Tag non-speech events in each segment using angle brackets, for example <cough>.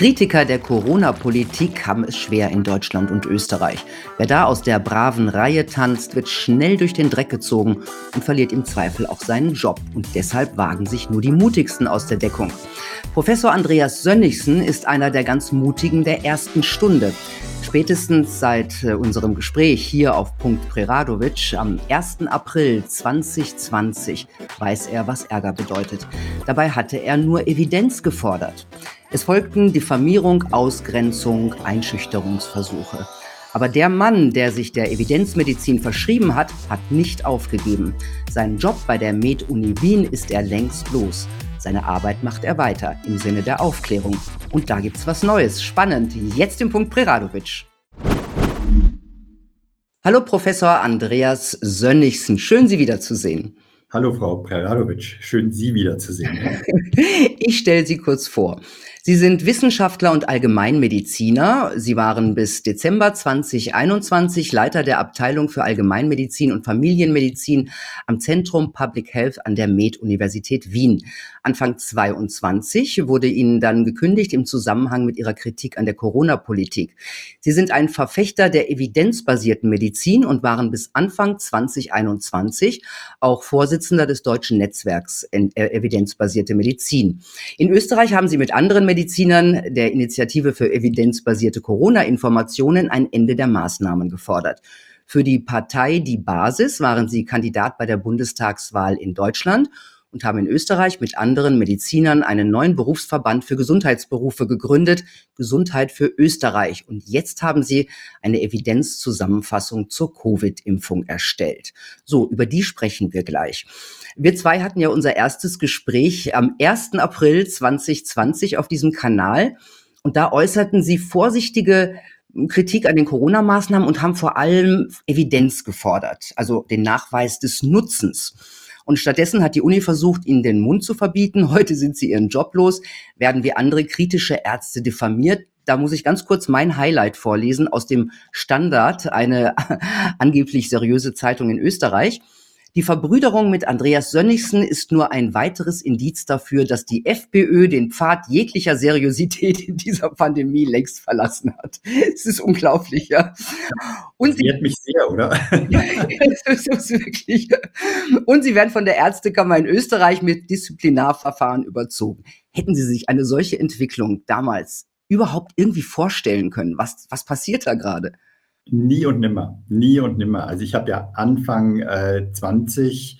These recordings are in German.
Kritiker der Corona-Politik haben es schwer in Deutschland und Österreich. Wer da aus der braven Reihe tanzt, wird schnell durch den Dreck gezogen und verliert im Zweifel auch seinen Job. Und deshalb wagen sich nur die mutigsten aus der Deckung. Professor Andreas Sönnigsen ist einer der ganz mutigen der ersten Stunde. Spätestens seit äh, unserem Gespräch hier auf Punkt Preradovic am 1. April 2020 weiß er, was Ärger bedeutet. Dabei hatte er nur Evidenz gefordert. Es folgten Diffamierung, Ausgrenzung, Einschüchterungsversuche. Aber der Mann, der sich der Evidenzmedizin verschrieben hat, hat nicht aufgegeben. Seinen Job bei der Med-Uni Wien ist er längst los. Seine Arbeit macht er weiter im Sinne der Aufklärung. Und da gibt's was Neues. Spannend. Jetzt im Punkt Preradovic. Hallo Professor Andreas Sönnigsen. Schön, Sie wiederzusehen. Hallo Frau Preradovic. Schön, Sie wiederzusehen. <laughs> ich stelle Sie kurz vor. Sie sind Wissenschaftler und Allgemeinmediziner. Sie waren bis Dezember 2021 Leiter der Abteilung für Allgemeinmedizin und Familienmedizin am Zentrum Public Health an der Med-Universität Wien. Anfang 22 wurde Ihnen dann gekündigt im Zusammenhang mit Ihrer Kritik an der Corona-Politik. Sie sind ein Verfechter der evidenzbasierten Medizin und waren bis Anfang 2021 auch Vorsitzender des deutschen Netzwerks äh, Evidenzbasierte Medizin. In Österreich haben Sie mit anderen Medizinern der Initiative für evidenzbasierte Corona-Informationen ein Ende der Maßnahmen gefordert. Für die Partei Die Basis waren sie Kandidat bei der Bundestagswahl in Deutschland und haben in Österreich mit anderen Medizinern einen neuen Berufsverband für Gesundheitsberufe gegründet, Gesundheit für Österreich. Und jetzt haben sie eine Evidenzzusammenfassung zur Covid-Impfung erstellt. So, über die sprechen wir gleich. Wir zwei hatten ja unser erstes Gespräch am 1. April 2020 auf diesem Kanal. Und da äußerten sie vorsichtige Kritik an den Corona-Maßnahmen und haben vor allem Evidenz gefordert, also den Nachweis des Nutzens. Und stattdessen hat die Uni versucht, ihnen den Mund zu verbieten. <laughs> Heute sind sie ihren Job los, werden wie andere kritische Ärzte diffamiert. Da muss ich ganz kurz mein Highlight vorlesen aus dem Standard, eine <laughs> angeblich seriöse Zeitung in Österreich. Die Verbrüderung mit Andreas Sönnigsen ist nur ein weiteres Indiz dafür, dass die FPÖ den Pfad jeglicher Seriosität in dieser Pandemie längst verlassen hat. Es ist unglaublich, ja. Und sie hat mich sehr, oder? <laughs> das ist wirklich. Und sie werden von der Ärztekammer in Österreich mit Disziplinarverfahren überzogen. Hätten Sie sich eine solche Entwicklung damals überhaupt irgendwie vorstellen können? Was, was passiert da gerade? Nie und nimmer, nie und nimmer. Also ich habe ja Anfang äh, 20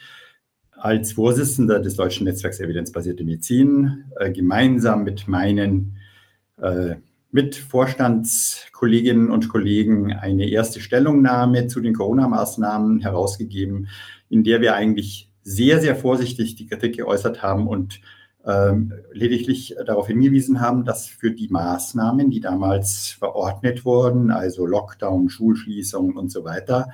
als Vorsitzender des Deutschen Netzwerks Evidenzbasierte Medizin äh, gemeinsam mit meinen äh, Mitvorstandskolleginnen und Kollegen eine erste Stellungnahme zu den Corona-Maßnahmen herausgegeben, in der wir eigentlich sehr, sehr vorsichtig die Kritik geäußert haben und lediglich darauf hingewiesen haben, dass für die Maßnahmen, die damals verordnet wurden, also Lockdown, Schulschließungen und so weiter,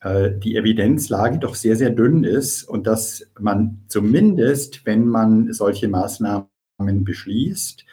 äh, die Evidenzlage doch sehr, sehr dünn ist und dass man zumindest, wenn man solche Maßnahmen beschließt,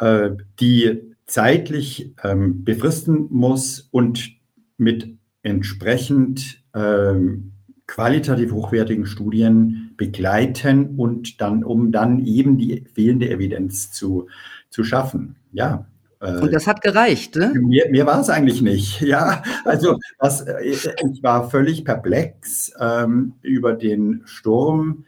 äh, die zeitlich ähm, befristen muss und mit entsprechend ähm, qualitativ hochwertigen Studien begleiten und dann, um dann eben die fehlende Evidenz zu, zu schaffen. Ja. Äh, und das hat gereicht, ne? Mir, mir war es eigentlich nicht. <laughs> Ja, also das, äh, ich war völlig perplex ähm, über den Sturm,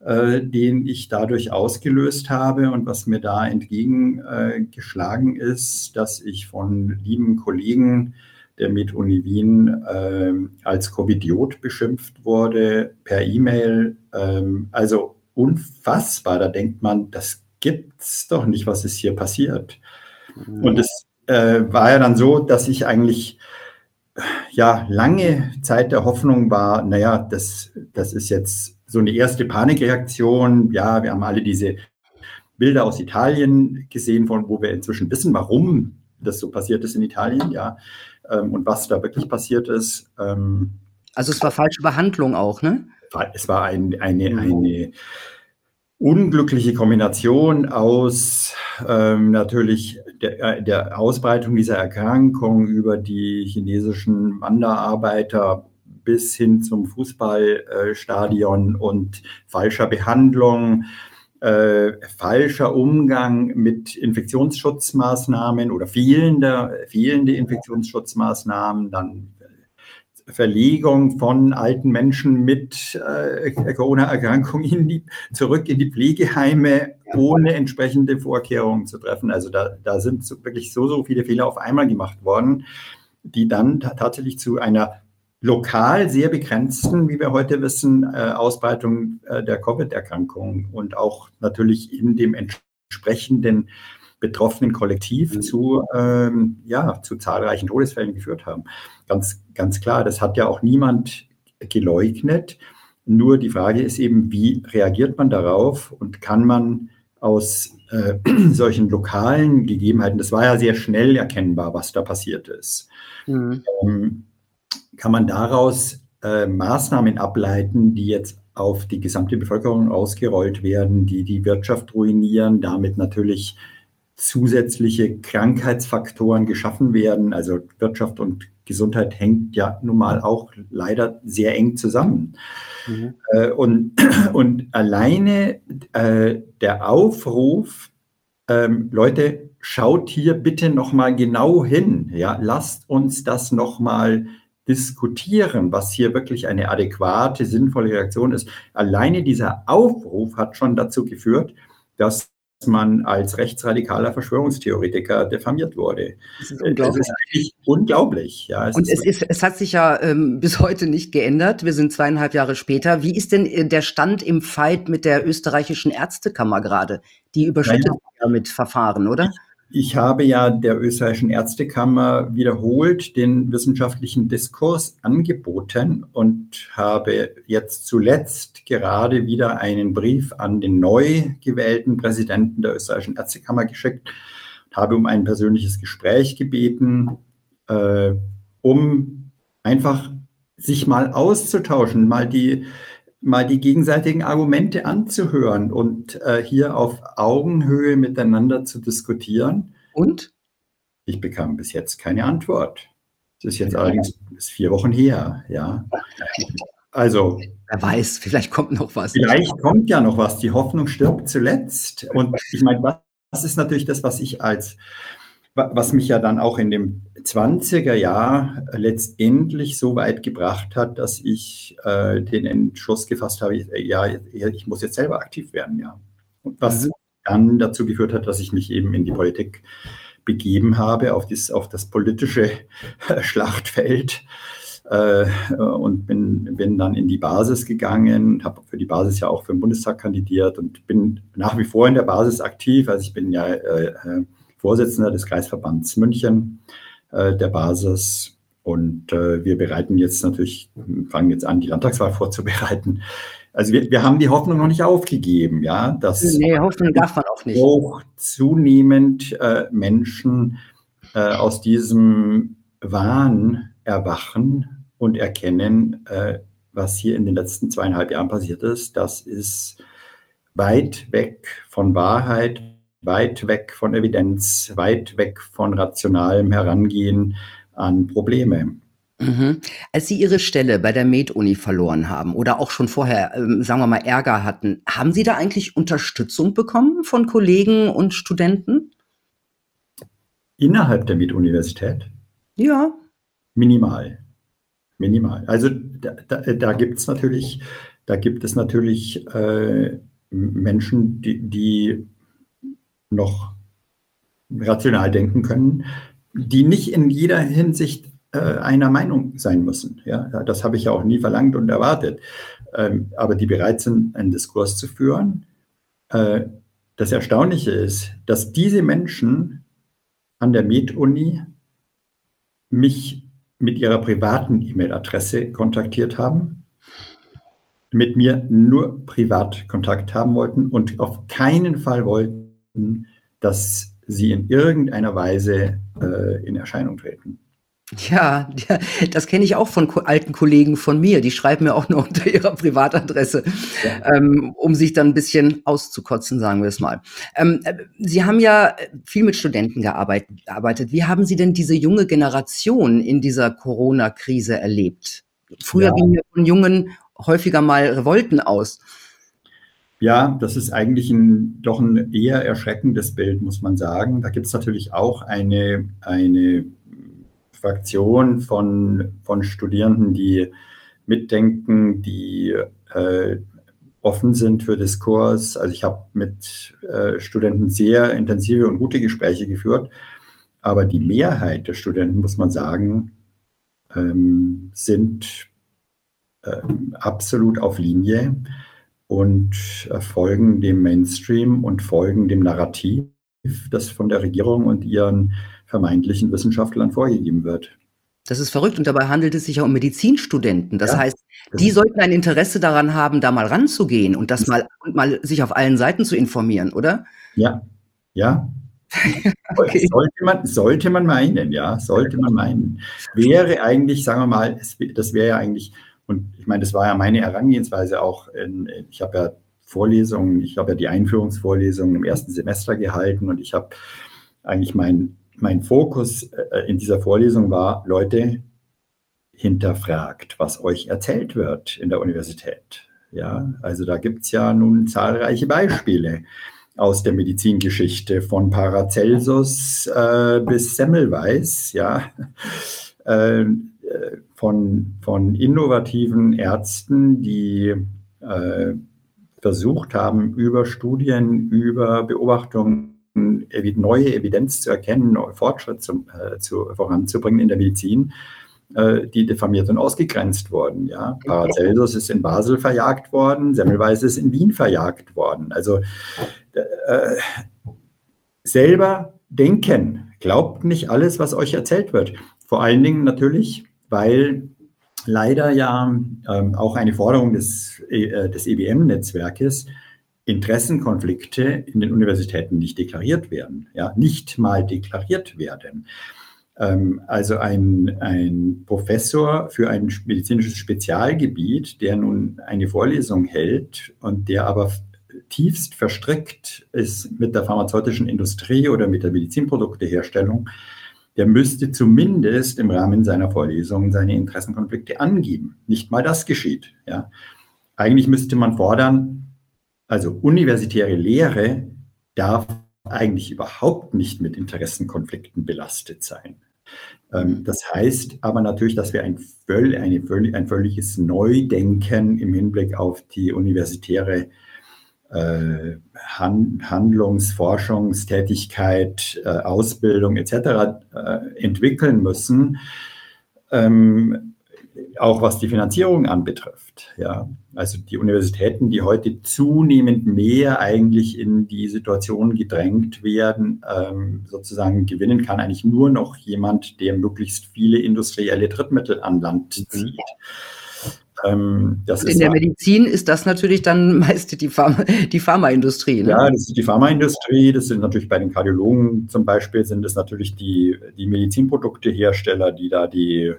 äh, den ich dadurch ausgelöst habe und was mir da entgegengeschlagen äh, ist, dass ich von lieben Kollegen der mit Uni Wien äh, als Covidiot beschimpft wurde per E-Mail. Ähm, also unfassbar. Da denkt man, das gibt's doch nicht, was ist hier passiert. Mhm. Und es äh, war ja dann so, dass ich eigentlich ja lange Zeit der Hoffnung war, naja, das, das ist jetzt so eine erste Panikreaktion. Ja, wir haben alle diese Bilder aus Italien gesehen, von wo wir inzwischen wissen, warum das so passiert ist in Italien, ja ähm, und was da wirklich passiert ist. Ähm, also es war falsche Behandlung auch, ne? Es war ein, eine, mhm. eine unglückliche Kombination aus ähm, natürlich der, äh, der, Ausbreitung dieser Erkrankung über die chinesischen Wanderarbeiter bis hin zum Fußballstadion und falscher Behandlung äh, falscher Umgang mit Infektionsschutzmaßnahmen oder fehlende, fehlende Infektionsschutzmaßnahmen, dann Verlegung von alten Menschen mit äh, Corona-Erkrankung zurück in die Pflegeheime, ohne entsprechende Vorkehrungen zu treffen. Also da, da sind so, wirklich so, so viele Fehler auf einmal gemacht worden, die dann tatsächlich zu einer lokal sehr begrenzten, wie wir heute wissen, äh, Ausbreitung äh, der Covid-Erkrankung und auch natürlich in dem entsprechenden betroffenen Kollektiv mhm. zu, ähm, ja, zu zahlreichen Todesfällen geführt haben. Ganz, ganz klar, das hat ja auch niemand geleugnet. Nur die Frage ist eben, wie reagiert man darauf und kann man aus äh, <clears throat> solchen lokalen Gegebenheiten, das war ja sehr schnell erkennbar, was da passiert ist, mhm. ähm, kann man daraus äh, Maßnahmen ableiten, die jetzt auf die gesamte Bevölkerung ausgerollt werden, die die Wirtschaft ruinieren, damit natürlich zusätzliche Krankheitsfaktoren geschaffen werden. Also Wirtschaft und Gesundheit hängt ja nun mal auch leider sehr eng zusammen. Mhm. Äh, und, <clears throat> und alleine äh, der Aufruf, ähm, Leute, schaut hier bitte noch mal genau hin. Ja, lasst uns das noch mal diskutieren, was hier wirklich eine adäquate, sinnvolle Reaktion ist. Alleine dieser Aufruf hat schon dazu geführt, dass man als rechtsradikaler Verschwörungstheoretiker diffamiert wurde. Das ist unglaublich. Das ist unglaublich. Ja, es und es, ist, es hat sich ja ähm, bis heute nicht geändert. Wir sind zweieinhalb Jahre später. Wie ist denn äh, der Stand im Fight mit der österreichischen Ärztekammer gerade? Die überschüttet ja mit Verfahren, oder? Ich habe ja der österreichischen Ärztekammer wiederholt den wissenschaftlichen Diskurs angeboten und habe jetzt zuletzt gerade wieder einen Brief an den neu gewählten Präsidenten der österreichischen Ärztekammer geschickt und habe um ein persönliches Gespräch gebeten, äh, um einfach sich mal auszutauschen, mal die mal die gegenseitigen Argumente anzuhören und äh, hier auf Augenhöhe miteinander zu diskutieren. Und? Ich bekam bis jetzt keine Antwort. Das ist jetzt ja. allerdings ist vier Wochen her, ja. Also. Wer weiß, vielleicht kommt noch was. Vielleicht kommt ja noch was. Die Hoffnung stirbt zuletzt. Und ich meine, das ist natürlich das, was ich als was mich ja dann auch in dem 20er Jahr letztendlich so weit gebracht hat, dass ich äh, den Entschluss gefasst habe, ja, ich muss jetzt selber aktiv werden, ja. Und was mhm. dann dazu geführt hat, dass ich mich eben in die Politik begeben habe, auf, dies, auf das politische <laughs> Schlachtfeld äh, und bin, bin dann in die Basis gegangen, habe für die Basis ja auch für den Bundestag kandidiert und bin nach wie vor in der Basis aktiv. Also ich bin ja äh, äh Vorsitzender des Kreisverbands München, äh, der Basis. Und äh, wir bereiten jetzt natürlich, fangen jetzt an, die Landtagswahl vorzubereiten. Also wir, wir haben die Hoffnung noch nicht aufgegeben, ja, dass nee, Hoffnung darf man auch nicht. Auch zunehmend äh, Menschen äh, aus diesem Wahn erwachen und erkennen, äh, was hier in den letzten zweieinhalb Jahren passiert ist. Das ist weit weg von Wahrheit, weit weg von Evidenz, weit weg von rationalem Herangehen an Probleme. Mhm. Als Sie Ihre Stelle bei der Med-Uni verloren haben oder auch schon vorher, ähm, sagen wir mal, Ärger hatten, haben Sie da eigentlich Unterstützung bekommen von Kollegen und Studenten? Innerhalb der Med-Universität? Ja. Minimal. Minimal. Also da, da, da gibt es natürlich, da gibt es natürlich äh, Menschen, die, die noch rational denken können, die nicht in jeder Hinsicht äh, einer Meinung sein müssen. Ja, das habe ich ja auch nie verlangt und erwartet. Ähm, aber die bereit sind, einen Diskurs zu führen. Äh, das Erstaunliche ist, dass diese Menschen an der Med-Uni mich mit ihrer privaten E-Mail-Adresse kontaktiert haben, mit mir nur privat Kontakt haben wollten und auf keinen Fall wollten, dass sie in irgendeiner Weise äh, in Erscheinung treten. Ja, das kenne ich auch von alten Kollegen von mir. Die schreiben mir auch nur <laughs> unter ihrer Privatadresse, ja. ähm, um sich dann ein bisschen auszukotzen, sagen wir es mal. Ähm, äh, Sie haben ja viel mit Studenten gearbeitet. Wie haben Sie denn diese junge Generation in dieser Corona-Krise erlebt? Früher ja. gingen von Jungen häufiger mal Revolten aus. Ja, das ist eigentlich ein, doch ein eher erschreckendes Bild, muss man sagen. Da gibt es natürlich auch eine, eine Fraktion von, von Studierenden, die mitdenken, die äh, offen sind für Diskurs. Also ich habe mit äh, Studenten sehr intensive und gute Gespräche geführt, aber die Mehrheit der Studenten, muss man sagen, ähm, sind äh, absolut auf Linie und äh, folgen dem Mainstream und folgen dem Narrativ, das von der Regierung und ihren vermeintlichen Wissenschaftlern vorgegeben wird. Das ist verrückt und dabei handelt es sich ja um Medizinstudenten. Das ja, heißt, die sollten ein Interesse daran haben, da mal ranzugehen und das mal und mal sich auf allen Seiten zu informieren, oder? Ja, ja. <laughs> okay. sollte, man, sollte man meinen, ja, sollte man meinen. Wäre eigentlich, sagen wir mal, das wäre ja eigentlich und ich meine, das war ja meine Herangehensweise auch. In, ich habe ja Vorlesungen, ich habe ja die Einführungsvorlesungen im ersten Semester gehalten und ich habe eigentlich mein, mein Fokus äh, in dieser Vorlesung war, Leute, hinterfragt, was euch erzählt wird in der Universität. Ja, also da gibt es ja nun zahlreiche Beispiele aus der Medizingeschichte, von Paracelsus äh, bis Semmelweis, ja. Äh, von, von innovativen Ärzten, die äh, versucht haben, über Studien, über Beobachtungen neue Evidenz zu erkennen, Fortschritt zu, äh, zu, voranzubringen in der Medizin, äh, die diffamiert und ausgegrenzt wurden. Ja? Paracelsus ist in Basel verjagt worden, Semmelweis ist in Wien verjagt worden. Also äh, selber denken, glaubt nicht alles, was euch erzählt wird. Vor allen Dingen natürlich weil leider ja ähm, auch eine Forderung des, äh, des EBM-Netzwerkes Interessenkonflikte in den Universitäten nicht deklariert werden, ja, nicht mal deklariert werden. Ähm, also ein, ein Professor für ein medizinisches Spezialgebiet, der nun eine Vorlesung hält und der aber tiefst verstrickt ist mit der pharmazeutischen Industrie oder mit der Medizinprodukteherstellung, der müsste zumindest im Rahmen seiner Vorlesungen seine Interessenkonflikte angeben. Nicht mal das geschieht. Ja. Eigentlich müsste man fordern, also universitäre Lehre darf eigentlich überhaupt nicht mit Interessenkonflikten belastet sein. Ähm, das heißt aber natürlich, dass wir ein, völ eine, ein völliges Neudenken im Hinblick auf die universitäre Handlungs-, Forschungstätigkeit, äh, Ausbildung etc. Äh, entwickeln müssen, ähm, auch was die Finanzierung anbetrifft. Ja. Also die Universitäten, die heute zunehmend mehr eigentlich in die Situation gedrängt werden, ähm, sozusagen gewinnen kann eigentlich nur noch jemand, der möglichst viele industrielle Drittmittel an Land zieht. Mhm. Ähm, in der Medizin ist das natürlich dann <laughs> meist die, Pharma, die Pharmaindustrie. Ne? Ja, das ist die Pharmaindustrie. Das sind natürlich bei den Kardiologen zum Beispiel sind es natürlich die, die Medizinproduktehersteller, die da die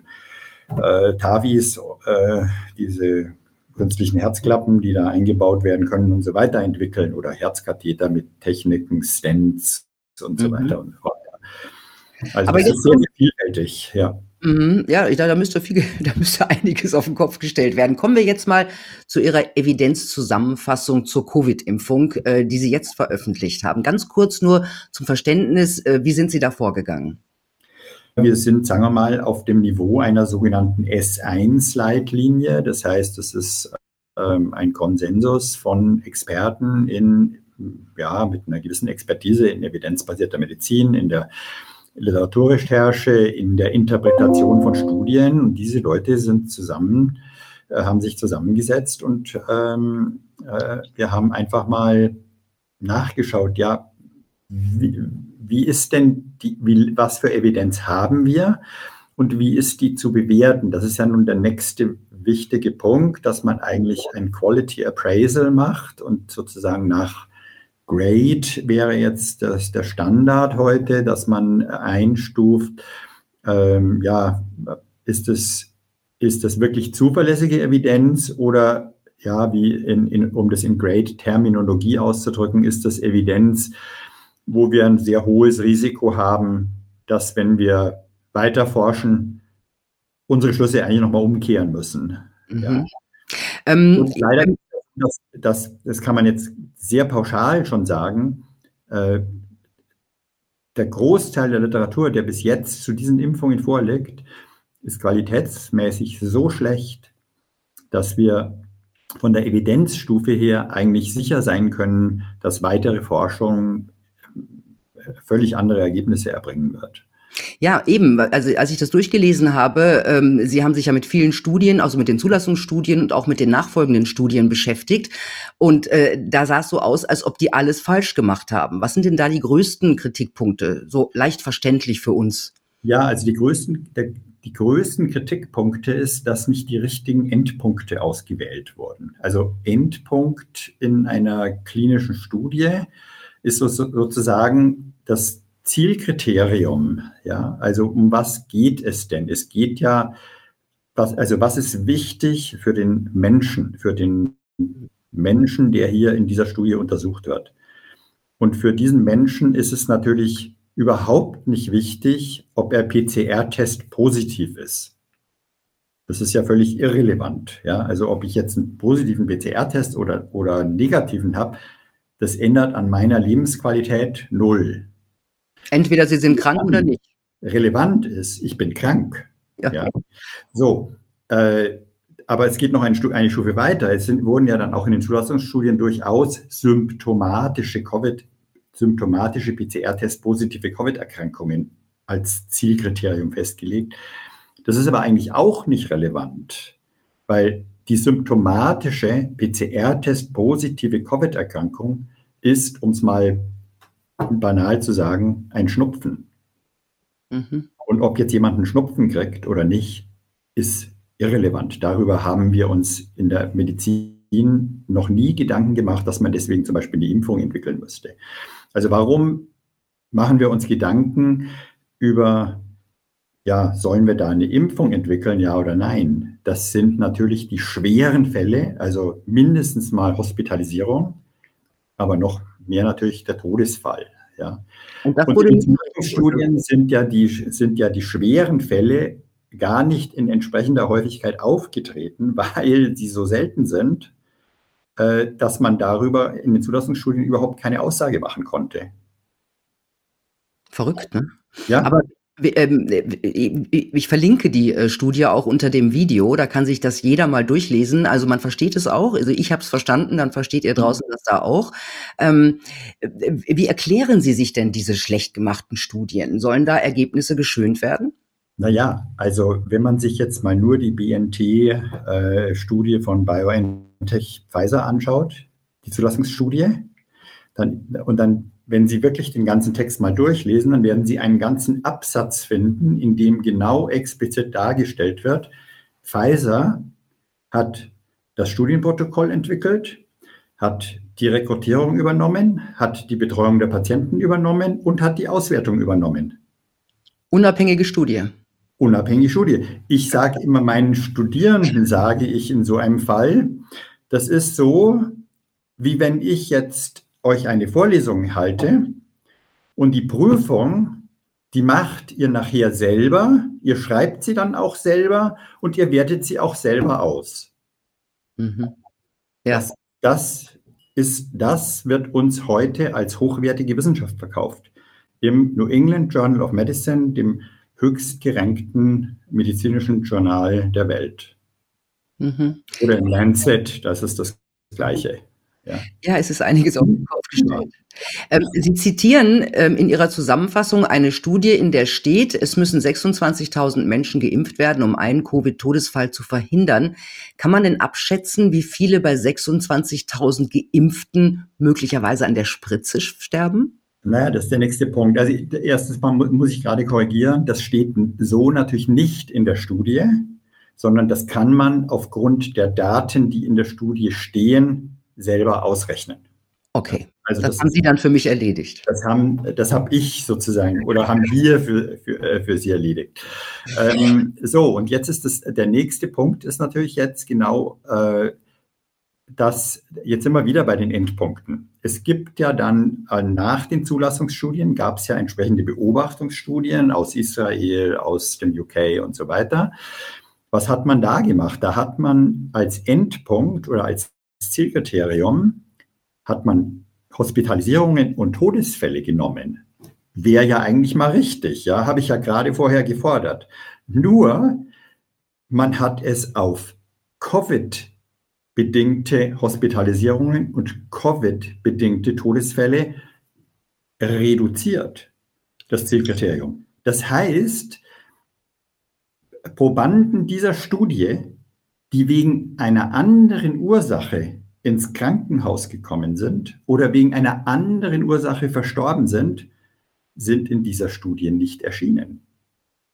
äh, TAVIs, äh, diese künstlichen Herzklappen, die da eingebaut werden können und so weiter entwickeln oder Herzkatheter mit Techniken, Stents und so mhm. weiter und so weiter. Also Aber das ist sehr vielfältig, ja. Mhm, ja, ich, da, müsste viel, <laughs> da müsste einiges auf den Kopf gestellt werden. Kommen wir jetzt mal zu Ihrer Evidenzzusammenfassung zur Covid-Impfung, äh, die Sie jetzt veröffentlicht haben. Ganz kurz nur zum Verständnis, äh, wie sind Sie da vorgegangen? Wir sind, sagen wir mal, auf dem Niveau einer sogenannten S1-Leitlinie. Das heißt, es ist ähm, ein Konsensus von Experten in, ja, mit einer gewissen Expertise in evidenzbasierter Medizin, in der Literaturrecherche, in der Interpretation von Studien. Und diese Leute sind zusammen, äh, haben sich zusammengesetzt und ähm, äh, wir haben einfach mal nachgeschaut, ja, wie, wie ist denn die, wie, was für Evidenz haben wir und wie ist die zu bewerten? Das ist ja nun der nächste wichtige Punkt, dass man eigentlich ein Quality Appraisal macht und sozusagen nach Grade wäre jetzt das, der Standard heute, dass man einstuft, ähm, ja, ist es, ist das wirklich zuverlässige Evidenz oder ja, wie in, in, um das in Grade-Terminologie auszudrücken, ist das Evidenz, wo wir ein sehr hohes Risiko haben, dass wenn wir weiter forschen, unsere Schlüsse eigentlich nochmal umkehren müssen. Mhm. Ja. Ähm, leider das, das, das kann man jetzt sehr pauschal schon sagen. Äh, der Großteil der Literatur, der bis jetzt zu diesen Impfungen vorliegt, ist qualitätsmäßig so schlecht, dass wir von der Evidenzstufe her eigentlich sicher sein können, dass weitere Forschung völlig andere Ergebnisse erbringen wird. Ja, eben. Also als ich das durchgelesen habe, ähm, Sie haben sich ja mit vielen Studien, also mit den Zulassungsstudien und auch mit den nachfolgenden Studien beschäftigt. Und äh, da sah es so aus, als ob die alles falsch gemacht haben. Was sind denn da die größten Kritikpunkte? So leicht verständlich für uns. Ja, also die größten, der, die größten Kritikpunkte ist, dass nicht die richtigen Endpunkte ausgewählt wurden. Also Endpunkt in einer klinischen Studie ist so, sozusagen das Zielkriterium. Ja, also um was geht es denn? Es geht ja, was, also was ist wichtig für den Menschen, für den Menschen, der hier in dieser Studie untersucht wird? Und für diesen Menschen ist es natürlich überhaupt nicht wichtig, ob er PCR-Test positiv ist. Das ist ja völlig irrelevant. Ja? Also ob ich jetzt einen positiven PCR-Test oder, oder einen negativen habe, das ändert an meiner Lebensqualität null. Entweder Sie sind krank oder nicht. Relevant ist, ich bin krank. Ja. ja. So, äh, aber es geht noch eine, eine Stufe weiter. Es sind, wurden ja dann auch in den Zulassungsstudien durchaus symptomatische Covid, symptomatische PCR-Test positive Covid-Erkrankungen als Zielkriterium festgelegt. Das ist aber eigentlich auch nicht relevant, weil die symptomatische PCR-Test positive Covid-Erkrankung ist, um es mal banal zu sagen, ein Schnupfen. Mhm. Und ob jetzt jemand einen Schnupfen kriegt oder nicht, ist irrelevant. Darüber haben wir uns in der Medizin noch nie Gedanken gemacht, dass man deswegen zum Beispiel eine Impfung entwickeln müsste. Also warum machen wir uns Gedanken über, ja, sollen wir da eine Impfung entwickeln, ja oder nein? Das sind natürlich die schweren Fälle, also mindestens mal Hospitalisierung, aber noch mehr natürlich der Todesfall. Ja. Und, das wurde Und in Studien sind ja, die, sind ja die schweren Fälle gar nicht in entsprechender Häufigkeit aufgetreten, <laughs> weil sie so selten sind, äh, dass man darüber in den Zulassungsstudien überhaupt keine Aussage machen konnte. Verrückt, ne? Ja. Aber ich verlinke die äh, Studie auch unter dem Video, da kann sich das jeder mal durchlesen. Also man versteht es auch, also ich habe es verstanden, dann versteht ihr mhm. draußen das da auch. Ähm, wie erklären Sie sich denn diese schlecht gemachten Studien? Sollen da Ergebnisse geschönt werden? Naja, also wenn man sich jetzt mal nur die BNT-Studie äh, von BioNTech Pfizer anschaut, die Zulassungsstudie, dann, und dann wenn Sie wirklich den ganzen Text mal durchlesen, dann werden Sie einen ganzen Absatz finden, in dem genau explizit dargestellt wird, Pfizer hat das Studienprotokoll entwickelt, hat die Rekrutierung übernommen, hat die Betreuung der Patienten übernommen und hat die Auswertung übernommen. Unabhängige Studie. Unabhängige Studie. Ich sage immer meinen Studierenden, sage ich in so einem Fall, das ist so, wie wenn ich jetzt euch eine Vorlesung halte und die Prüfung, die macht ihr nachher selber, ihr schreibt sie dann auch selber und ihr wertet sie auch selber aus. Mhm. Ja. Das, das ist, das wird uns heute als hochwertige Wissenschaft verkauft. Im New England Journal of Medicine, dem höchst gerankten medizinischen Journal der Welt. Mhm. Oder im Lancet, das ist das Gleiche. Ja. ja, es ist einiges auf den Kopf gestellt. Ähm, Sie zitieren ähm, in Ihrer Zusammenfassung eine Studie, in der steht, es müssen 26.000 Menschen geimpft werden, um einen Covid-Todesfall zu verhindern. Kann man denn abschätzen, wie viele bei 26.000 Geimpften möglicherweise an der Spritze sterben? Naja, das ist der nächste Punkt. Also erstens mal muss ich gerade korrigieren, das steht so natürlich nicht in der Studie, sondern das kann man aufgrund der Daten, die in der Studie stehen, selber ausrechnen. Okay, also das, das haben Sie dann für mich erledigt. Das haben, das habe ich sozusagen oder haben wir für, für, äh, für Sie erledigt. Ähm, so, und jetzt ist das, der nächste Punkt ist natürlich jetzt genau äh, das, jetzt sind wir wieder bei den Endpunkten. Es gibt ja dann äh, nach den Zulassungsstudien, gab es ja entsprechende Beobachtungsstudien aus Israel, aus dem UK und so weiter. Was hat man da gemacht? Da hat man als Endpunkt oder als Zielkriterium hat man Hospitalisierungen und Todesfälle genommen. Wäre ja eigentlich mal richtig, ja, habe ich ja gerade vorher gefordert. Nur, man hat es auf Covid-bedingte Hospitalisierungen und Covid-bedingte Todesfälle reduziert, das Zielkriterium. Das heißt, Probanden dieser Studie, die wegen einer anderen Ursache ins Krankenhaus gekommen sind oder wegen einer anderen Ursache verstorben sind, sind in dieser Studie nicht erschienen.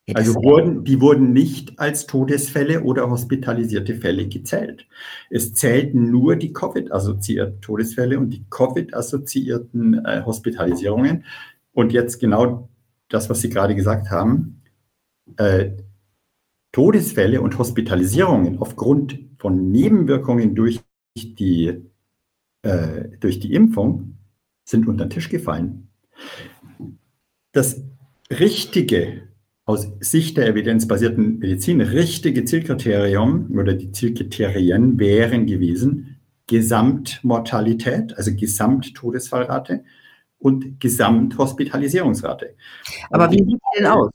Ja, also wurden, die wurden nicht als Todesfälle oder hospitalisierte Fälle gezählt. Es zählten nur die Covid-assoziierten Todesfälle und die Covid-assoziierten äh, Hospitalisierungen. Und jetzt genau das, was Sie gerade gesagt haben. Äh, Todesfälle und Hospitalisierungen aufgrund von Nebenwirkungen durch die, äh, durch die Impfung sind unter den Tisch gefallen. Das richtige, aus Sicht der evidenzbasierten Medizin, richtige Zielkriterium oder die Zielkriterien wären gewesen Gesamtmortalität, also Gesamttodesfallrate und Gesamthospitalisierungsrate. Aber wie sieht die denn aus?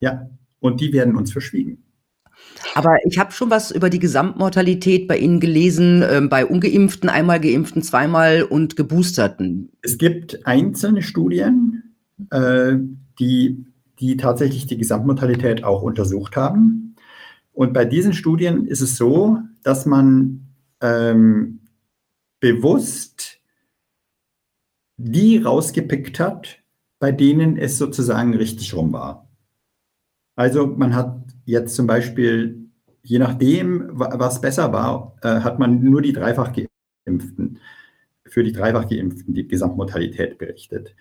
Ja, und die werden uns verschwiegen. Aber ich habe schon was über die Gesamtmortalität bei Ihnen gelesen, ähm, bei ungeimpften, einmal geimpften, zweimal und geboosterten. Es gibt einzelne Studien, äh, die, die tatsächlich die Gesamtmortalität auch untersucht haben. Und bei diesen Studien ist es so, dass man ähm, bewusst die rausgepickt hat, bei denen es sozusagen richtig rum war. Also man hat jetzt zum Beispiel, je nachdem, was besser war, äh, hat man nur die dreifach Geimpften, für die dreifach Geimpften die Gesamtmortalität berichtet.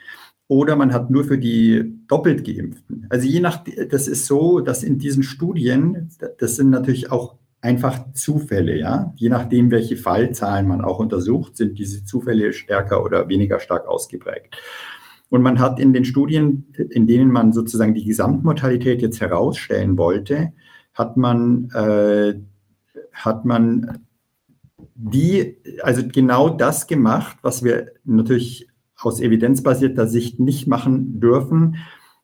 Oder man hat nur für die doppelt Geimpften. Also je nach, das ist so, dass in diesen Studien, das sind natürlich auch einfach Zufälle, ja. Je nachdem, welche Fallzahlen man auch untersucht, sind diese Zufälle stärker oder weniger stark ausgeprägt. Und man hat in den Studien, in denen man sozusagen die Gesamtmortalität jetzt herausstellen wollte, hat man, äh, hat man die, also genau das gemacht, was wir natürlich aus evidenzbasierter Sicht nicht machen dürfen,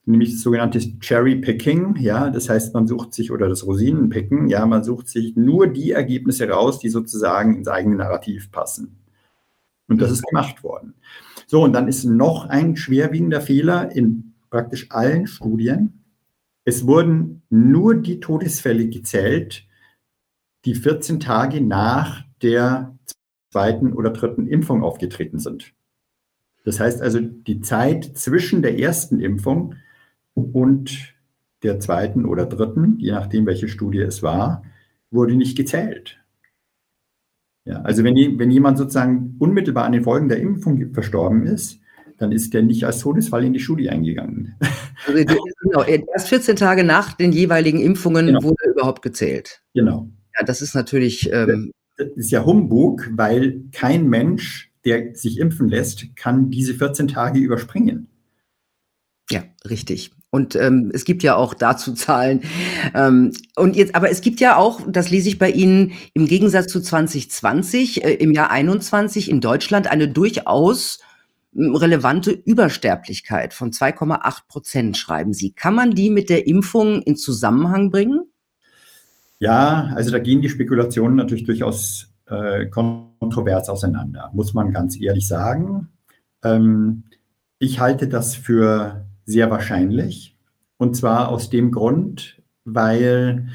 nämlich das sogenannte Cherry Picking, ja, das heißt, man sucht sich oder das Rosinenpicken, ja, man sucht sich nur die Ergebnisse raus, die sozusagen ins eigene Narrativ passen. Und das ist gemacht worden. So, und dann ist noch ein schwerwiegender Fehler in praktisch allen Studien. Es wurden nur die Todesfälle gezählt, die 14 Tage nach der zweiten oder dritten Impfung aufgetreten sind. Das heißt also, die Zeit zwischen der ersten Impfung und der zweiten oder dritten, je nachdem, welche Studie es war, wurde nicht gezählt. Ja, also wenn, wenn jemand sozusagen unmittelbar an den Folgen der Impfung verstorben ist, dann ist der nicht als Todesfall in die Studie eingegangen. Also, genau, erst 14 Tage nach den jeweiligen Impfungen genau. wurde überhaupt gezählt. Genau. Ja, das ist natürlich. Ähm, das ist ja Humbug, weil kein Mensch, der sich impfen lässt, kann diese 14 Tage überspringen. Ja, richtig. Und ähm, es gibt ja auch dazu Zahlen. Ähm, und jetzt, aber es gibt ja auch, das lese ich bei Ihnen, im Gegensatz zu 2020, äh, im Jahr 21 in Deutschland eine durchaus hm, relevante Übersterblichkeit von 2,8 Prozent, schreiben Sie. Kann man die mit der Impfung in Zusammenhang bringen? Ja, also da gehen die Spekulationen natürlich durchaus äh, kontrovers auseinander, muss man ganz ehrlich sagen. Ähm, ich halte das für sehr wahrscheinlich. Und zwar aus dem Grund, weil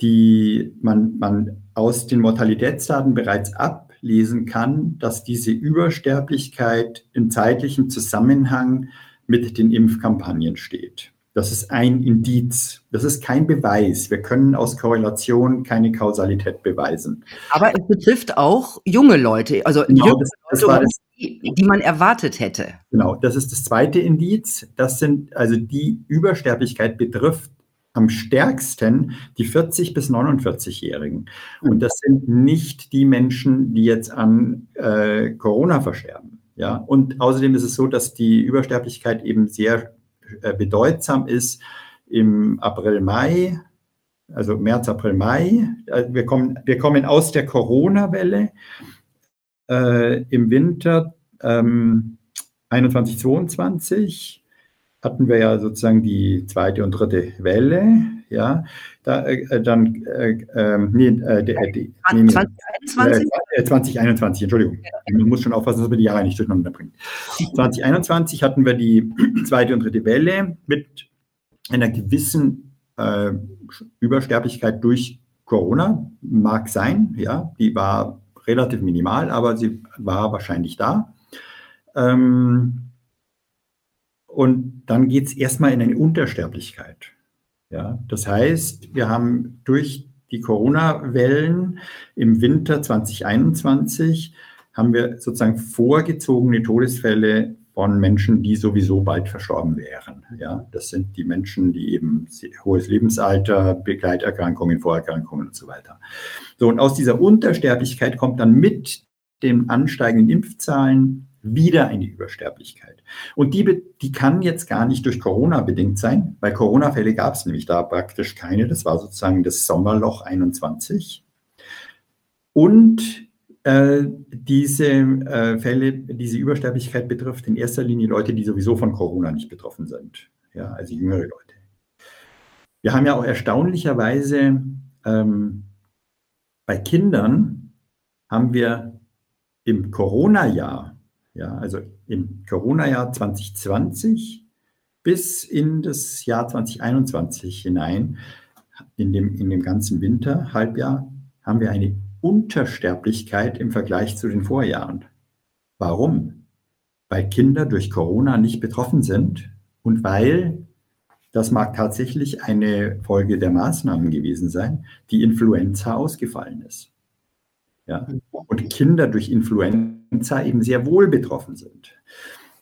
die, man, man aus den Mortalitätsdaten bereits ablesen kann, dass diese Übersterblichkeit im zeitlichen Zusammenhang mit den Impfkampagnen steht. Das ist ein Indiz. Das ist kein Beweis. Wir können aus Korrelation keine Kausalität beweisen. Aber es betrifft auch junge Leute, also genau, junge das, das Leute, die, die man erwartet hätte. Genau, das ist das zweite Indiz. Das sind also die Übersterblichkeit betrifft am stärksten die 40 bis 49-Jährigen. Und das sind nicht die Menschen, die jetzt an äh, Corona versterben. Ja, und außerdem ist es so, dass die Übersterblichkeit eben sehr bedeutsam ist im April, Mai, also März, April, Mai. Äh, wir kommen, wir kommen aus der Corona-Welle äh, im Winter ähm, 21, 22 hatten wir ja sozusagen die zweite und dritte Welle, ja, da, äh, dann, äh, ähm, nee, äh, die, 2021? Äh, 2021, Entschuldigung. Ja. Man muss schon aufpassen, dass man die Jahre nicht durcheinander bringt. 2021 hatten wir die zweite und dritte Welle mit einer gewissen äh, Übersterblichkeit durch Corona, mag sein, ja, die war relativ minimal, aber sie war wahrscheinlich da. Ähm, und dann geht es erstmal in eine Untersterblichkeit. Ja, das heißt, wir haben durch die Corona-Wellen im Winter 2021 haben wir sozusagen vorgezogene Todesfälle von Menschen, die sowieso bald verstorben wären. Ja, das sind die Menschen, die eben hohes Lebensalter, Begleiterkrankungen, Vorerkrankungen und so weiter. So, und aus dieser Untersterblichkeit kommt dann mit den ansteigenden Impfzahlen wieder eine Übersterblichkeit. Und die, die kann jetzt gar nicht durch Corona bedingt sein, weil Corona-Fälle gab es nämlich da praktisch keine. Das war sozusagen das Sommerloch 21. Und äh, diese äh, Fälle, diese Übersterblichkeit betrifft in erster Linie Leute, die sowieso von Corona nicht betroffen sind. Ja, also jüngere Leute. Wir haben ja auch erstaunlicherweise ähm, bei Kindern haben wir im Corona-Jahr ja, also im Corona-Jahr 2020 bis in das Jahr 2021 hinein, in dem, in dem ganzen Winterhalbjahr, haben wir eine Untersterblichkeit im Vergleich zu den Vorjahren. Warum? Weil Kinder durch Corona nicht betroffen sind und weil, das mag tatsächlich eine Folge der Maßnahmen gewesen sein, die Influenza ausgefallen ist. Ja? Und Kinder durch Influenza eben sehr wohl betroffen sind.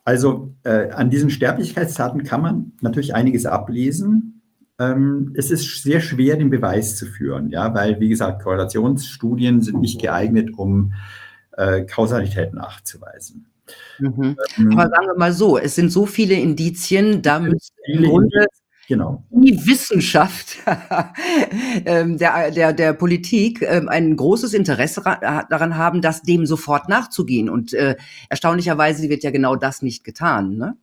Also äh, an diesen Sterblichkeitsdaten kann man natürlich einiges ablesen. Ähm, es ist sehr schwer, den Beweis zu führen, ja, weil, wie gesagt, Korrelationsstudien sind nicht geeignet, um äh, Kausalität nachzuweisen. Mhm. Ähm, Aber sagen wir mal so, es sind so viele Indizien, da müssen im Grunde Genau. Die Wissenschaft <laughs> ähm, der, der, der Politik ähm, ein großes Interesse daran haben, das dem sofort nachzugehen. Und äh, erstaunlicherweise wird ja genau das nicht getan. Ne?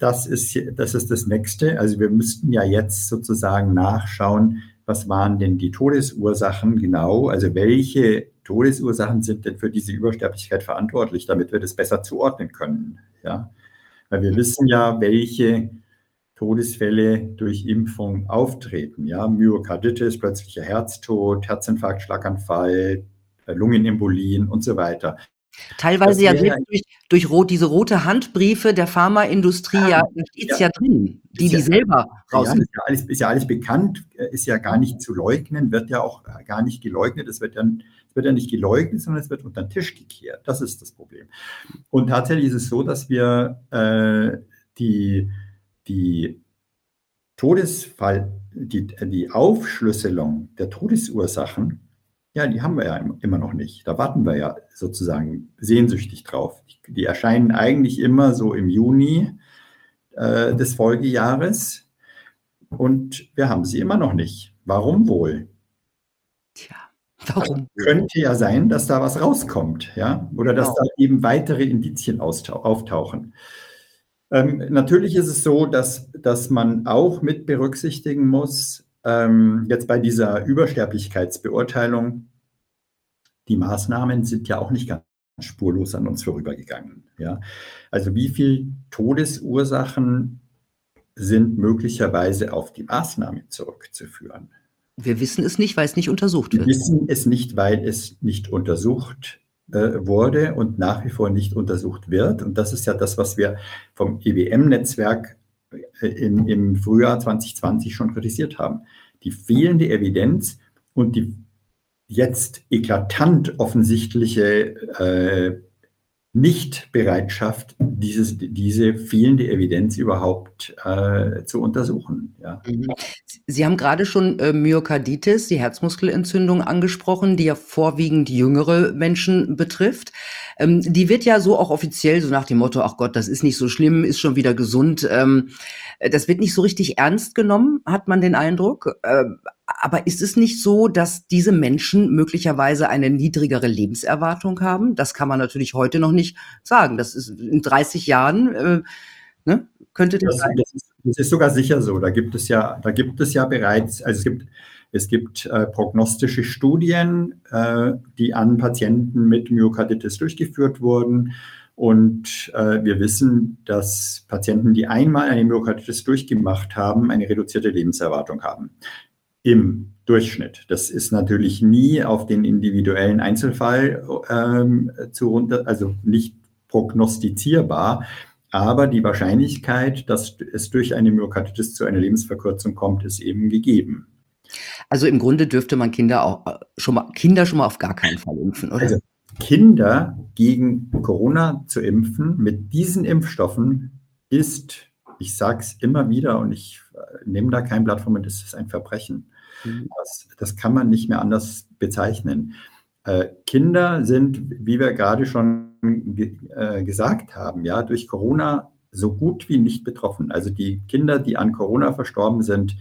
Das ist, das ist das Nächste. Also wir müssten ja jetzt sozusagen nachschauen, was waren denn die Todesursachen genau? Also welche Todesursachen sind denn für diese Übersterblichkeit verantwortlich, damit wir das besser zuordnen können? Ja, weil wir wissen ja, welche Todesfälle durch Impfung auftreten. Ja, Myokarditis, plötzlicher Herztod, Herzinfarkt, Schlaganfall, äh, Lungenembolien und so weiter. Teilweise ja durch, durch rot, diese rote Handbriefe der Pharmaindustrie, ja, ja steht es ja, ja, drin, die ja, die selber. Ja, ist, ja alles, ist ja alles bekannt, äh, ist ja gar nicht zu leugnen, wird ja auch äh, gar nicht geleugnet. Es wird, dann, wird ja nicht geleugnet, sondern es wird unter den Tisch gekehrt. Das ist das Problem. Und tatsächlich ist es so, dass wir äh, die die Todesfall, die, die Aufschlüsselung der Todesursachen, ja, die haben wir ja immer noch nicht. Da warten wir ja sozusagen sehnsüchtig drauf. Die erscheinen eigentlich immer so im Juni äh, des Folgejahres und wir haben sie immer noch nicht. Warum wohl? Tja, warum? könnte ja sein, dass da was rauskommt, ja, oder dass genau. da eben weitere Indizien auftauchen. Ähm, natürlich ist es so, dass, dass man auch mit berücksichtigen muss, ähm, jetzt bei dieser Übersterblichkeitsbeurteilung, die Maßnahmen sind ja auch nicht ganz spurlos an uns vorübergegangen. Ja? Also wie viele Todesursachen sind möglicherweise auf die Maßnahmen zurückzuführen? Wir wissen es nicht, weil es nicht untersucht wird. Wir wissen es nicht, weil es nicht untersucht wurde und nach wie vor nicht untersucht wird. Und das ist ja das, was wir vom EWM-Netzwerk äh, im, im Frühjahr 2020 schon kritisiert haben. Die fehlende Evidenz und die jetzt eklatant offensichtliche äh, Nichtbereitschaft, dieses, diese fehlende Evidenz überhaupt äh, zu untersuchen. Ja. Mhm. Sie haben gerade schon äh, Myokarditis, die Herzmuskelentzündung angesprochen, die ja vorwiegend jüngere Menschen betrifft. Ähm, die wird ja so auch offiziell so nach dem Motto, ach Gott, das ist nicht so schlimm, ist schon wieder gesund. Ähm, das wird nicht so richtig ernst genommen, hat man den Eindruck. Äh, aber ist es nicht so, dass diese Menschen möglicherweise eine niedrigere Lebenserwartung haben? Das kann man natürlich heute noch nicht sagen. Das ist in 30 Jahren, äh, ne, könnte das, das sein. Das ist, das ist, sogar sicher so. Da gibt es ja, da gibt es ja bereits, also es gibt, es gibt äh, prognostische Studien, äh, die an Patienten mit Myokarditis durchgeführt wurden. Und äh, wir wissen, dass Patienten, die einmal eine Myokarditis durchgemacht haben, eine reduzierte Lebenserwartung haben im Durchschnitt. Das ist natürlich nie auf den individuellen Einzelfall ähm, zu runter, also nicht prognostizierbar, aber die Wahrscheinlichkeit, dass es durch eine Myokarditis zu einer Lebensverkürzung kommt, ist eben gegeben. Also im Grunde dürfte man Kinder auch äh, schon mal Kinder schon mal auf gar keinen Fall impfen, oder? Also Kinder gegen Corona zu impfen mit diesen Impfstoffen ist, ich sage es immer wieder und ich äh, nehme da kein Blatt von mir, das ist ein Verbrechen. Mhm. Das, das kann man nicht mehr anders bezeichnen. Äh, Kinder sind, wie wir gerade schon ge äh, gesagt haben, ja, durch Corona so gut wie nicht betroffen. Also die Kinder, die an Corona verstorben sind,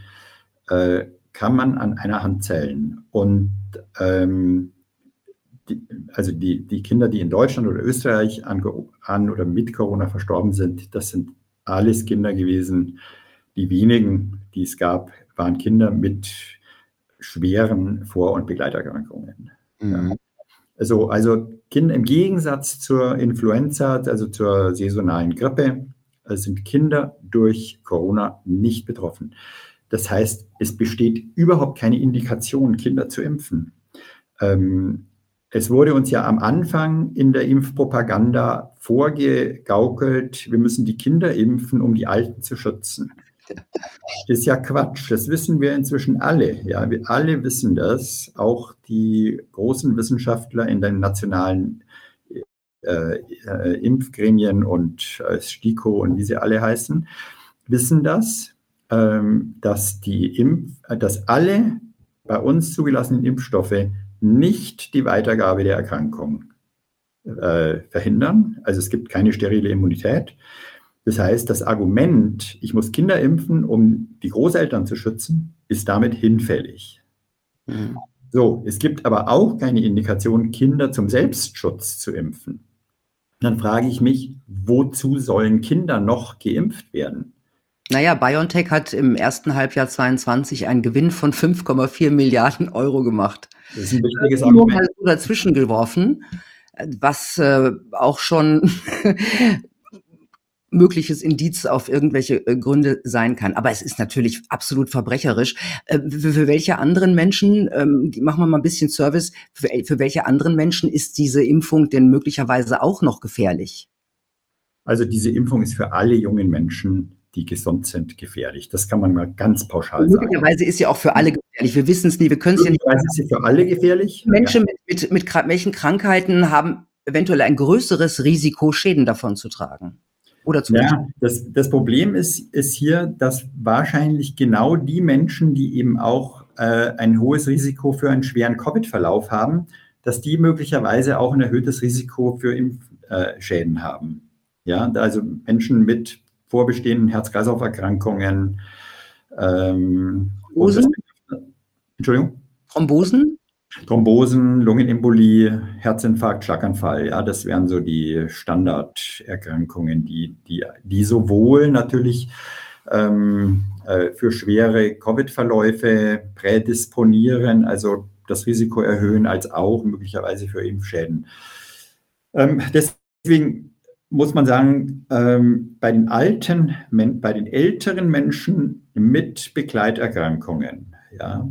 äh, kann man an einer Hand zählen. Und ähm, die, also die, die Kinder, die in Deutschland oder Österreich an, an oder mit Corona verstorben sind, das sind alles Kinder gewesen. Die wenigen, die es gab, waren Kinder mit schweren Vor- und Begleiterkrankungen. Mhm. Ja. Also, also Kinder im Gegensatz zur Influenza, also zur saisonalen Grippe, äh, sind Kinder durch Corona nicht betroffen. Das heißt, es besteht überhaupt keine Indikation, Kinder zu impfen. Ähm, es wurde uns ja am Anfang in der Impfpropaganda vorgegaukelt, wir müssen die Kinder impfen, um die Alten zu schützen. Das ist ja Quatsch. Das wissen wir inzwischen alle. Ja, wir alle wissen das. Auch die großen Wissenschaftler in den nationalen äh, äh, Impfgremien und äh, STIKO und wie sie alle heißen, wissen das, ähm, dass die Impf, dass alle bei uns zugelassenen Impfstoffe nicht die Weitergabe der Erkrankung äh, verhindern. Also es gibt keine sterile Immunität. Das heißt, das Argument, ich muss Kinder impfen, um die Großeltern zu schützen, ist damit hinfällig. Mhm. So, es gibt aber auch keine Indikation, Kinder zum Selbstschutz zu impfen. Dann frage ich mich, wozu sollen Kinder noch geimpft werden? Naja, BioNTech hat im ersten Halbjahr 22 einen Gewinn von 5,4 Milliarden Euro gemacht. Das ist ein wichtiges Argument. Nur mal so dazwischen geworfen, was äh, auch schon <laughs> mögliches Indiz auf irgendwelche äh, Gründe sein kann. Aber es ist natürlich absolut verbrecherisch. Äh, für, für, welche anderen Menschen, ähm, machen wir mal ein bisschen Service, für, für welche anderen Menschen ist diese Impfung denn möglicherweise auch noch gefährlich? Also diese Impfung ist für alle jungen Menschen die gesund sind, gefährlich. Das kann man mal ganz pauschal sagen. Möglicherweise ist sie auch für alle gefährlich. Wir wissen es nie, wir können es ja nicht. ist sie für alle gefährlich. Menschen ja. mit, mit, mit welchen Krankheiten haben eventuell ein größeres Risiko, Schäden davon zu tragen. Oder zu ja, das, das Problem ist, ist hier, dass wahrscheinlich genau die Menschen, die eben auch äh, ein hohes Risiko für einen schweren Covid-Verlauf haben, dass die möglicherweise auch ein erhöhtes Risiko für Impfschäden äh, haben. Ja, also Menschen mit vorbestehenden Herz-Kreislauf-Erkrankungen. Ähm, Entschuldigung? Thrombosen? Thrombosen, Lungenembolie, Herzinfarkt, Schlaganfall, ja, das wären so die Standarderkrankungen, die, die, die sowohl natürlich ähm, äh, für schwere Covid-Verläufe prädisponieren, also das Risiko erhöhen, als auch möglicherweise für Impfschäden. Ähm, deswegen muss man sagen, ähm, bei den alten, bei den älteren Menschen mit Begleiterkrankungen, ja,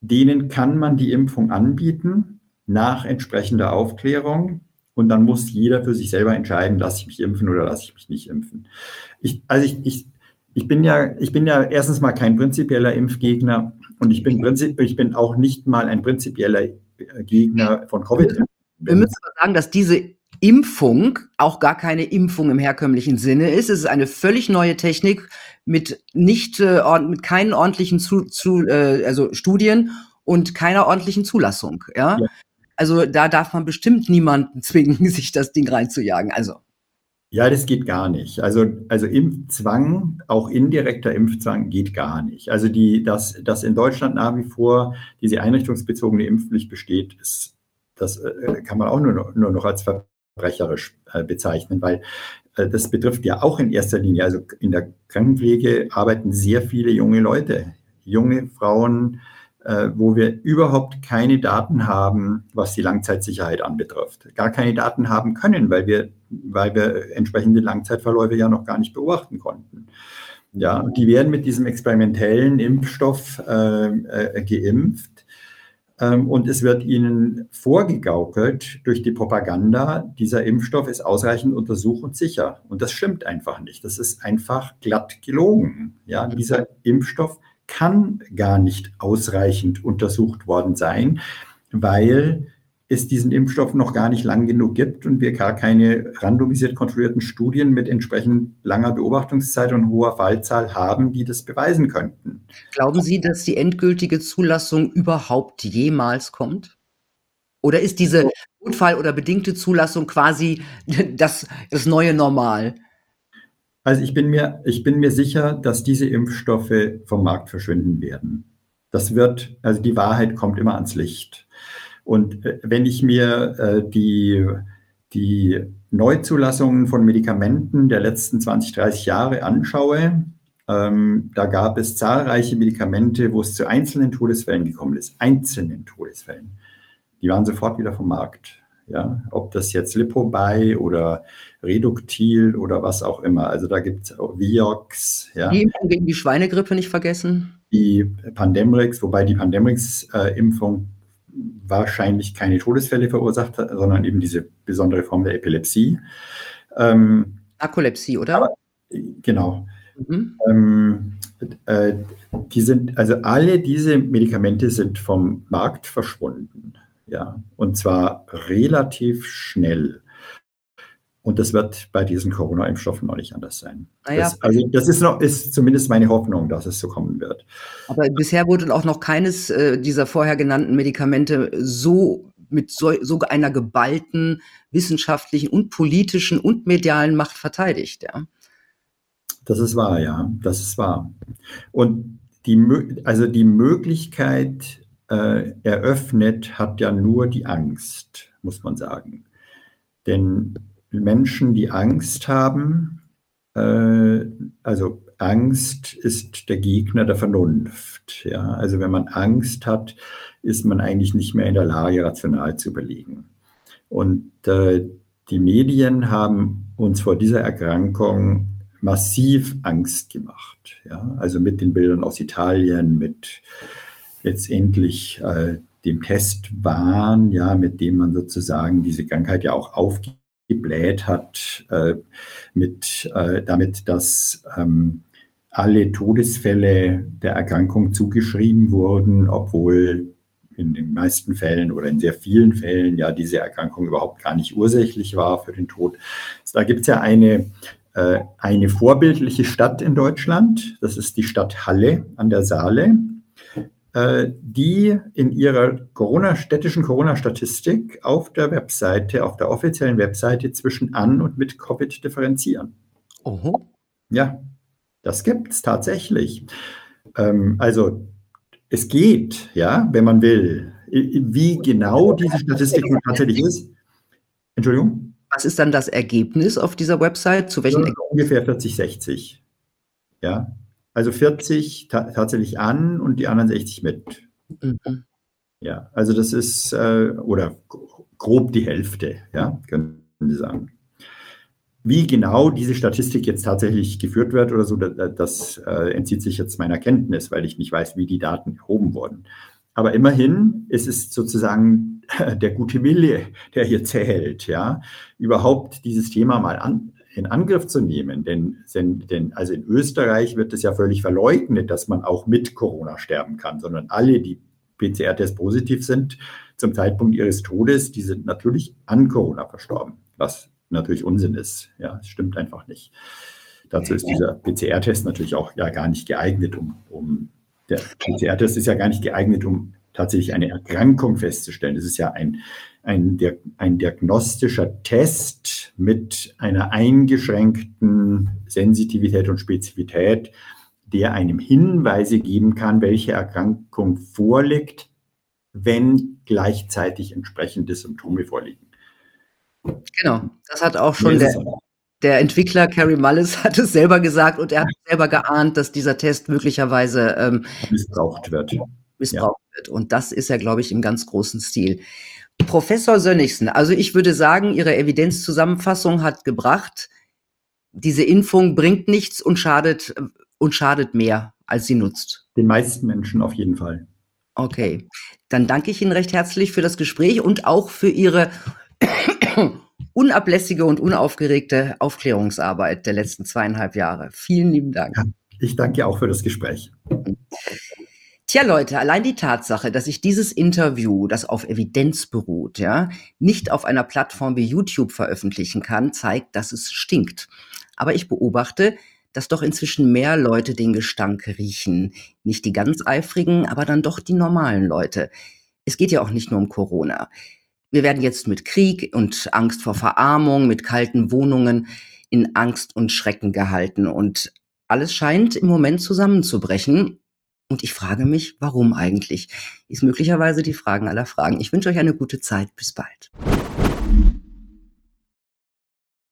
denen kann man die Impfung anbieten nach entsprechender Aufklärung. Und dann muss jeder für sich selber entscheiden, lasse ich mich impfen oder lasse ich mich nicht impfen. Ich, also ich, ich, ich, bin ja, ich bin ja erstens mal kein prinzipieller Impfgegner und ich bin, prinzip, ich bin auch nicht mal ein prinzipieller Gegner von Covid. Wir müssen sagen, dass diese Impfung auch gar keine Impfung im herkömmlichen Sinne ist. Es ist eine völlig neue Technik mit nicht äh, mit keinen ordentlichen zu, zu, äh, also Studien und keiner ordentlichen Zulassung. Ja? ja? Also da darf man bestimmt niemanden <laughs> zwingen, sich das Ding reinzujagen. Also Ja, das geht gar nicht. Also, also Impfzwang, auch indirekter Impfzwang geht gar nicht. Also die, dass, dass in Deutschland nach wie vor diese einrichtungsbezogene Impfpflicht besteht, ist, das äh, kann man auch nur, nur noch als verbrecherisch äh, bezeichnen, weil äh, das betrifft ja auch in erster Linie, also in der Krankenpflege arbeiten sehr viele junge Leute, junge Frauen, äh, wo wir überhaupt keine Daten haben, was die Langzeitsicherheit anbetrifft. Gar keine Daten haben können, weil wir, weil wir entsprechende Langzeitverläufe ja noch gar nicht beobachten konnten. Ja, die werden mit diesem experimentellen Impfstoff äh, äh, geimpft und es wird ihnen vorgegaukelt durch die Propaganda, dieser Impfstoff ist ausreichend untersucht und sicher. Und das stimmt einfach nicht. Das ist einfach glatt gelogen. Ja, dieser Impfstoff kann gar nicht ausreichend untersucht worden sein, weil es diesen Impfstoff noch gar nicht lang genug gibt und wir gar keine randomisiert kontrollierten Studien mit entsprechend langer Beobachtungszeit und hoher Fallzahl haben, die das beweisen könnten. Glauben Sie, dass die endgültige Zulassung überhaupt jemals kommt? Oder ist diese Notfall- oder bedingte Zulassung quasi das, das neue Normal? Also ich bin mir, ich bin mir sicher, dass diese Impfstoffe vom Markt verschwinden werden. Das wird, also die Wahrheit kommt immer ans Licht. Und äh, wenn ich mir äh, die, die Neuzulassungen von Medikamenten der letzten 20, 30 Jahre anschaue, ähm, da gab es zahlreiche Medikamente, wo es zu einzelnen Todesfällen gekommen ist. Einzelnen Todesfällen. Die waren sofort wieder vom Markt. Ja, ob das jetzt Lipobay oder Reduktil oder was auch immer. Also da gibt es auch Vioxx. Ja. Die Impfung gegen die Schweinegrippe nicht vergessen. Die Pandemrix, wobei die Pandemrix-Impfung wahrscheinlich keine Todesfälle verursacht hat, sondern eben diese besondere Form der Epilepsie. Ähm, Narkolepsie, oder? Aber, genau. Mhm. Ähm, äh, die sind, also alle diese Medikamente sind vom Markt verschwunden. Ja, und zwar relativ schnell. Und das wird bei diesen Corona-Impfstoffen noch nicht anders sein. Naja. Das, also das ist, noch, ist zumindest meine Hoffnung, dass es so kommen wird. Aber bisher wurde auch noch keines äh, dieser vorher genannten Medikamente so mit so, so, einer geballten wissenschaftlichen und politischen und medialen Macht verteidigt. Ja. Das ist wahr, ja, das ist wahr. Und die, also die Möglichkeit, äh, eröffnet, hat ja nur die Angst, muss man sagen. Denn Menschen, die Angst haben, äh, also Angst ist der Gegner der Vernunft. Ja? Also wenn man Angst hat, ist man eigentlich nicht mehr in der Lage, rational zu überlegen. Und äh, die Medien haben uns vor dieser Erkrankung massiv Angst gemacht. Ja? Also mit den Bildern aus Italien, mit letztendlich äh, dem Testwahn, ja, mit dem man sozusagen diese Krankheit ja auch aufgebläht hat, äh, mit, äh, damit, dass ähm, alle Todesfälle der Erkrankung zugeschrieben wurden, obwohl in den meisten Fällen oder in sehr vielen Fällen ja diese Erkrankung überhaupt gar nicht ursächlich war für den Tod. Da gibt es ja eine, äh, eine vorbildliche Stadt in Deutschland, das ist die Stadt Halle an der Saale. Äh, die in ihrer Corona, städtischen Corona-Statistik auf der Webseite, auf der offiziellen Webseite zwischen an und mit Covid differenzieren. Oho. Ja, das gibt es tatsächlich. Ähm, also es geht, ja, wenn man will. Wie genau diese Statistik tatsächlich ist. Entschuldigung? Was ist dann das Ergebnis auf dieser Website? Zu welchen ja, ungefähr 40, 60. Ja, also 40 ta tatsächlich an und die anderen 60 mit. Mhm. Ja, also das ist, äh, oder grob die Hälfte, ja, können Sie sagen. Wie genau diese Statistik jetzt tatsächlich geführt wird oder so, das, das äh, entzieht sich jetzt meiner Kenntnis, weil ich nicht weiß, wie die Daten erhoben wurden. Aber immerhin ist es sozusagen <laughs> der gute Wille, der hier zählt, ja, überhaupt dieses Thema mal an, in Angriff zu nehmen. Denn, denn, also in Österreich wird es ja völlig verleugnet, dass man auch mit Corona sterben kann, sondern alle, die PCR-Test positiv sind, zum Zeitpunkt ihres Todes, die sind natürlich an Corona verstorben, was natürlich Unsinn ist. Ja, es stimmt einfach nicht. Dazu ist dieser PCR-Test natürlich auch ja gar nicht geeignet, um, um der PCR-Test ist ja gar nicht geeignet, um tatsächlich eine Erkrankung festzustellen. Das ist ja ein, ein, ein diagnostischer Test mit einer eingeschränkten Sensitivität und Spezifität, der einem Hinweise geben kann, welche Erkrankung vorliegt, wenn gleichzeitig entsprechende Symptome vorliegen. Genau, das hat auch schon der, der Entwickler Carrie Mullis hat es selber gesagt und er hat selber geahnt, dass dieser Test möglicherweise ähm, missbraucht wird. Missbraucht ja. wird. Und das ist ja, glaube ich, im ganz großen Stil. Professor Sönnigsen, also ich würde sagen, Ihre Evidenzzusammenfassung hat gebracht, diese Impfung bringt nichts und schadet und schadet mehr, als sie nutzt. Den meisten Menschen auf jeden Fall. Okay, dann danke ich Ihnen recht herzlich für das Gespräch und auch für Ihre <coughs> unablässige und unaufgeregte Aufklärungsarbeit der letzten zweieinhalb Jahre. Vielen lieben Dank. Ich danke auch für das Gespräch. Tja, Leute, allein die Tatsache, dass ich dieses Interview, das auf Evidenz beruht, ja, nicht auf einer Plattform wie YouTube veröffentlichen kann, zeigt, dass es stinkt. Aber ich beobachte, dass doch inzwischen mehr Leute den Gestank riechen. Nicht die ganz eifrigen, aber dann doch die normalen Leute. Es geht ja auch nicht nur um Corona. Wir werden jetzt mit Krieg und Angst vor Verarmung, mit kalten Wohnungen in Angst und Schrecken gehalten. Und alles scheint im Moment zusammenzubrechen. Und ich frage mich, warum eigentlich? Ist möglicherweise die Fragen aller Fragen. Ich wünsche euch eine gute Zeit. Bis bald.